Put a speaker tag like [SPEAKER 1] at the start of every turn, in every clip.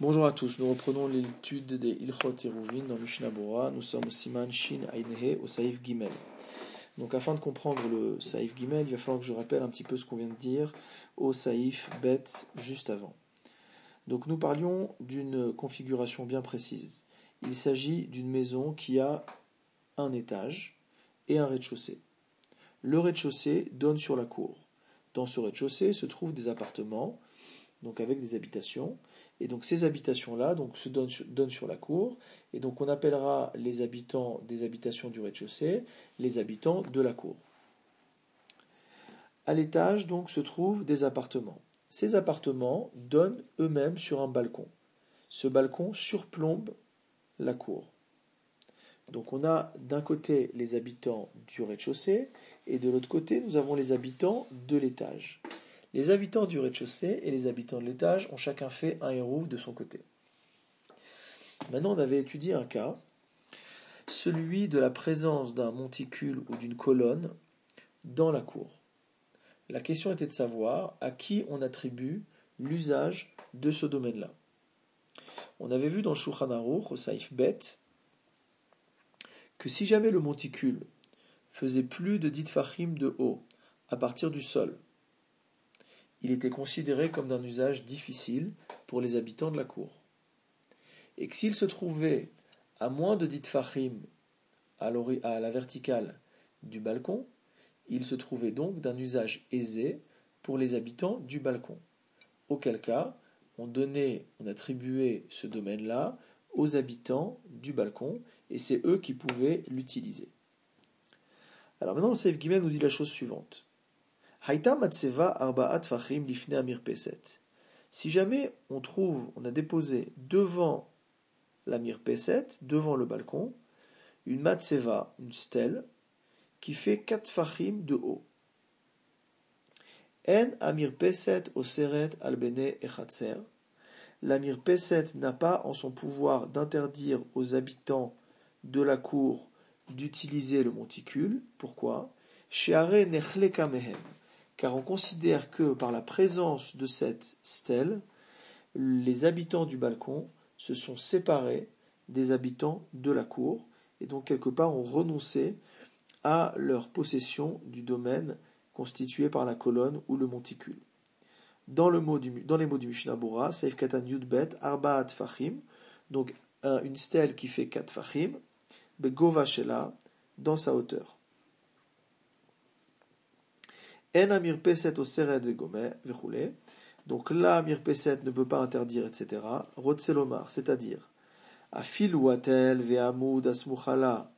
[SPEAKER 1] Bonjour à tous, nous reprenons l'étude des Ilchot Eruvin dans Mishnah. Nous sommes au Siman Shin Ainehe au Saïf Gimel. Donc afin de comprendre le Saïf Gimel, il va falloir que je rappelle un petit peu ce qu'on vient de dire au Saïf Bet juste avant. Donc nous parlions d'une configuration bien précise. Il s'agit d'une maison qui a un étage et un rez-de-chaussée. Le rez-de-chaussée donne sur la cour. Dans ce rez-de-chaussée se trouvent des appartements donc avec des habitations. Et donc ces habitations-là se donnent, donnent, sur la cour, et donc on appellera les habitants des habitations du rez-de-chaussée les habitants de la cour. À l'étage donc se trouvent des appartements. Ces appartements donnent eux-mêmes sur un balcon. Ce balcon surplombe la cour. Donc on a d'un côté les habitants du rez-de-chaussée et de l'autre côté nous avons les habitants de l'étage. Les habitants du rez-de-chaussée et les habitants de l'étage ont chacun fait un héros de son côté. Maintenant, on avait étudié un cas, celui de la présence d'un monticule ou d'une colonne dans la cour. La question était de savoir à qui on attribue l'usage de ce domaine-là. On avait vu dans le Shulchan au Saif Bet, que si jamais le monticule faisait plus de dit fachim de haut à partir du sol, il était considéré comme d'un usage difficile pour les habitants de la cour. Et que s'il se trouvait à moins de dit fachim à la verticale du balcon, il se trouvait donc d'un usage aisé pour les habitants du balcon. Auquel cas, on donnait, on attribuait ce domaine-là aux habitants du balcon, et c'est eux qui pouvaient l'utiliser. Alors maintenant, le Seif nous dit la chose suivante. Si jamais on trouve, on a déposé devant la mirpeset, devant le balcon, une matseva, une stèle, qui fait 4 fachim de haut. En amir peset oseret albene echatser. La mirpeset n'a pas en son pouvoir d'interdire aux habitants de la cour d'utiliser le monticule. Pourquoi? kamehem car on considère que par la présence de cette stèle, les habitants du balcon se sont séparés des habitants de la cour, et donc quelque part ont renoncé à leur possession du domaine constitué par la colonne ou le monticule. Dans, les mots du Mishnah Bora, Seif Katan Yudbet, Arbaat Fachim, donc une stèle qui fait 4 Fachim, Begova Shela, dans sa hauteur. En amir peset au seret Donc là, amir peset ne peut pas interdire, etc. Rotselomar, c'est-à-dire, afil watel ve'amud asmuchala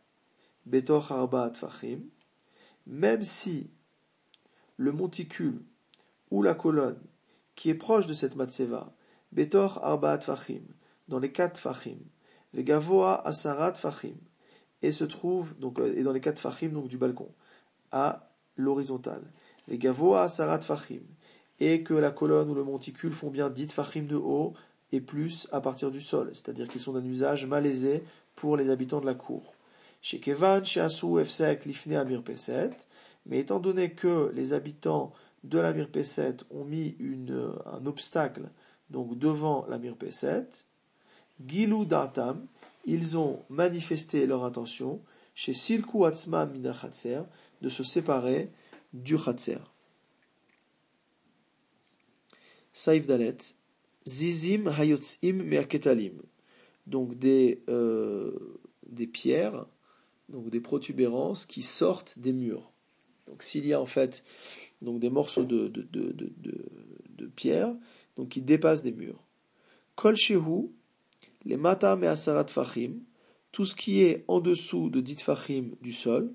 [SPEAKER 1] betoch arba même si le monticule ou la colonne qui est proche de cette matseva, betor arba fachim, dans les quatre fachim, vegavoa asarat fachim, et se trouve, donc, euh, et dans les quatre fachim, donc du balcon, à l'horizontale Gavoa Sarat Fachim, et que la colonne ou le monticule font bien dit Fachim de haut et plus à partir du sol, c'est-à-dire qu'ils sont d'un usage malaisé pour les habitants de la cour. Chez Kevan, chez Efsek, Lifne Amir mais étant donné que les habitants de l'Amir Peset ont mis un obstacle donc devant l'Amir Peset, Gilou Datam, ils ont manifesté leur intention chez Silku Atzman Minachatser de se séparer du Khatser. Saif Zizim Hayotzim Meaketalim. Donc des, euh, des pierres, donc des protubérances qui sortent des murs. Donc s'il y a en fait donc des morceaux de, de, donc qui dépassent des murs. Kol Shehu, les Mata Measarat Fachim, tout ce qui est en dessous de dit Fachim du sol,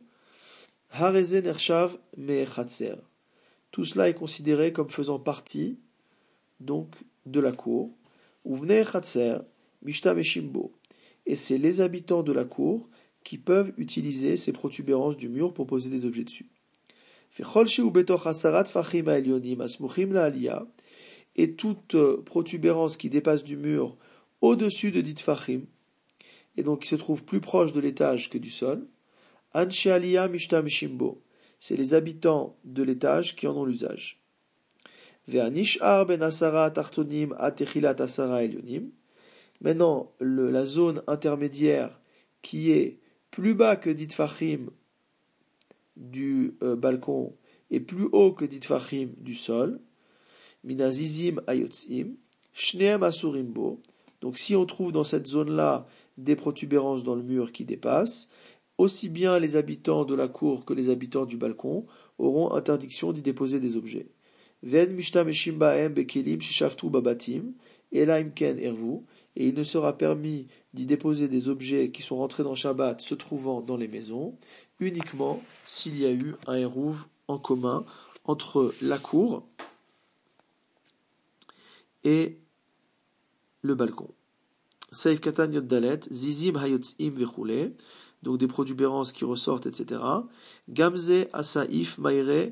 [SPEAKER 1] tout cela est considéré comme faisant partie donc de la cour. Et c'est les habitants de la cour qui peuvent utiliser ces protubérances du mur pour poser des objets dessus. Et toute euh, protubérance qui dépasse du mur au-dessus de dit fachim, et donc qui se trouve plus proche de l'étage que du sol, c'est les habitants de l'étage qui en ont l'usage. ben Maintenant, la zone intermédiaire qui est plus bas que dit du euh, balcon et plus haut que dit Fahim du sol, minazizim ayotzim, shneem asurimbo. Donc si on trouve dans cette zone-là des protubérances dans le mur qui dépassent, aussi bien les habitants de la cour que les habitants du balcon auront interdiction d'y déposer des objets. Et il ne sera permis d'y déposer des objets qui sont rentrés dans Shabbat se trouvant dans les maisons, uniquement s'il y a eu un Eruv en commun entre la cour et le balcon. Saif Katan Zizim Hayotzim donc des protubérances qui ressortent, etc. Gamze Asaif Maire,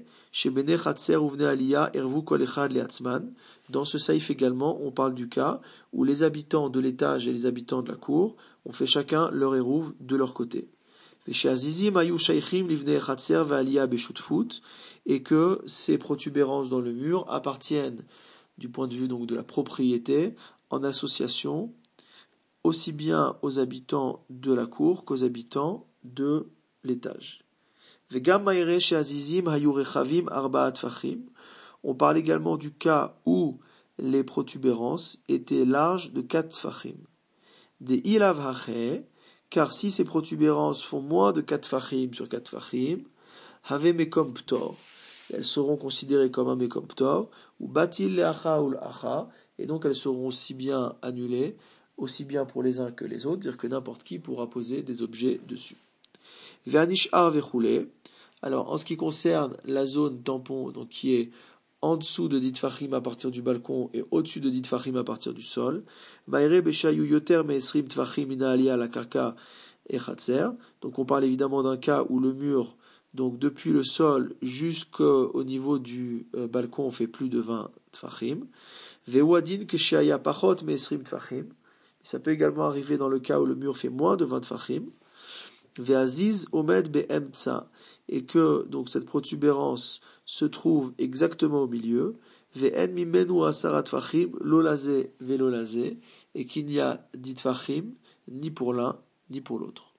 [SPEAKER 1] Aliyah Ervu Kolechad Leatzman, dans ce saïf également, on parle du cas où les habitants de l'étage et les habitants de la cour ont fait chacun leur érouve de leur côté. Et que ces protubérances dans le mur appartiennent, du point de vue donc de la propriété, en association, aussi bien aux habitants de la cour qu'aux habitants de l'étage. On parle également du cas où les protubérances étaient larges de 4 fachim. Des car si ces protubérances font moins de 4 fachim sur 4 fachim, have mekom ptor, elles seront considérées comme un mekom ptor, ou batil l'acha, et donc elles seront aussi bien annulées, aussi bien pour les uns que les autres, dire que n'importe qui pourra poser des objets dessus. Vernishar vechoule, alors en ce qui concerne la zone tampon, donc qui est en dessous de dit à partir du balcon et au-dessus de dit à partir du sol. yoter la karka et Donc on parle évidemment d'un cas où le mur, donc depuis le sol jusqu'au niveau du euh, balcon, fait plus de 20 tfachim. Vewadin keshaya pachot me'esrim tfachim. Ça peut également arriver dans le cas où le mur fait moins de 20 tfachim. Ve'aziz omed be'emtza. Et que donc cette protubérance se trouve exactement au milieu, ve'en mimenu asarat fachim, lolazé velolazé, et qu'il n'y a dit fachim ni pour l'un ni pour l'autre.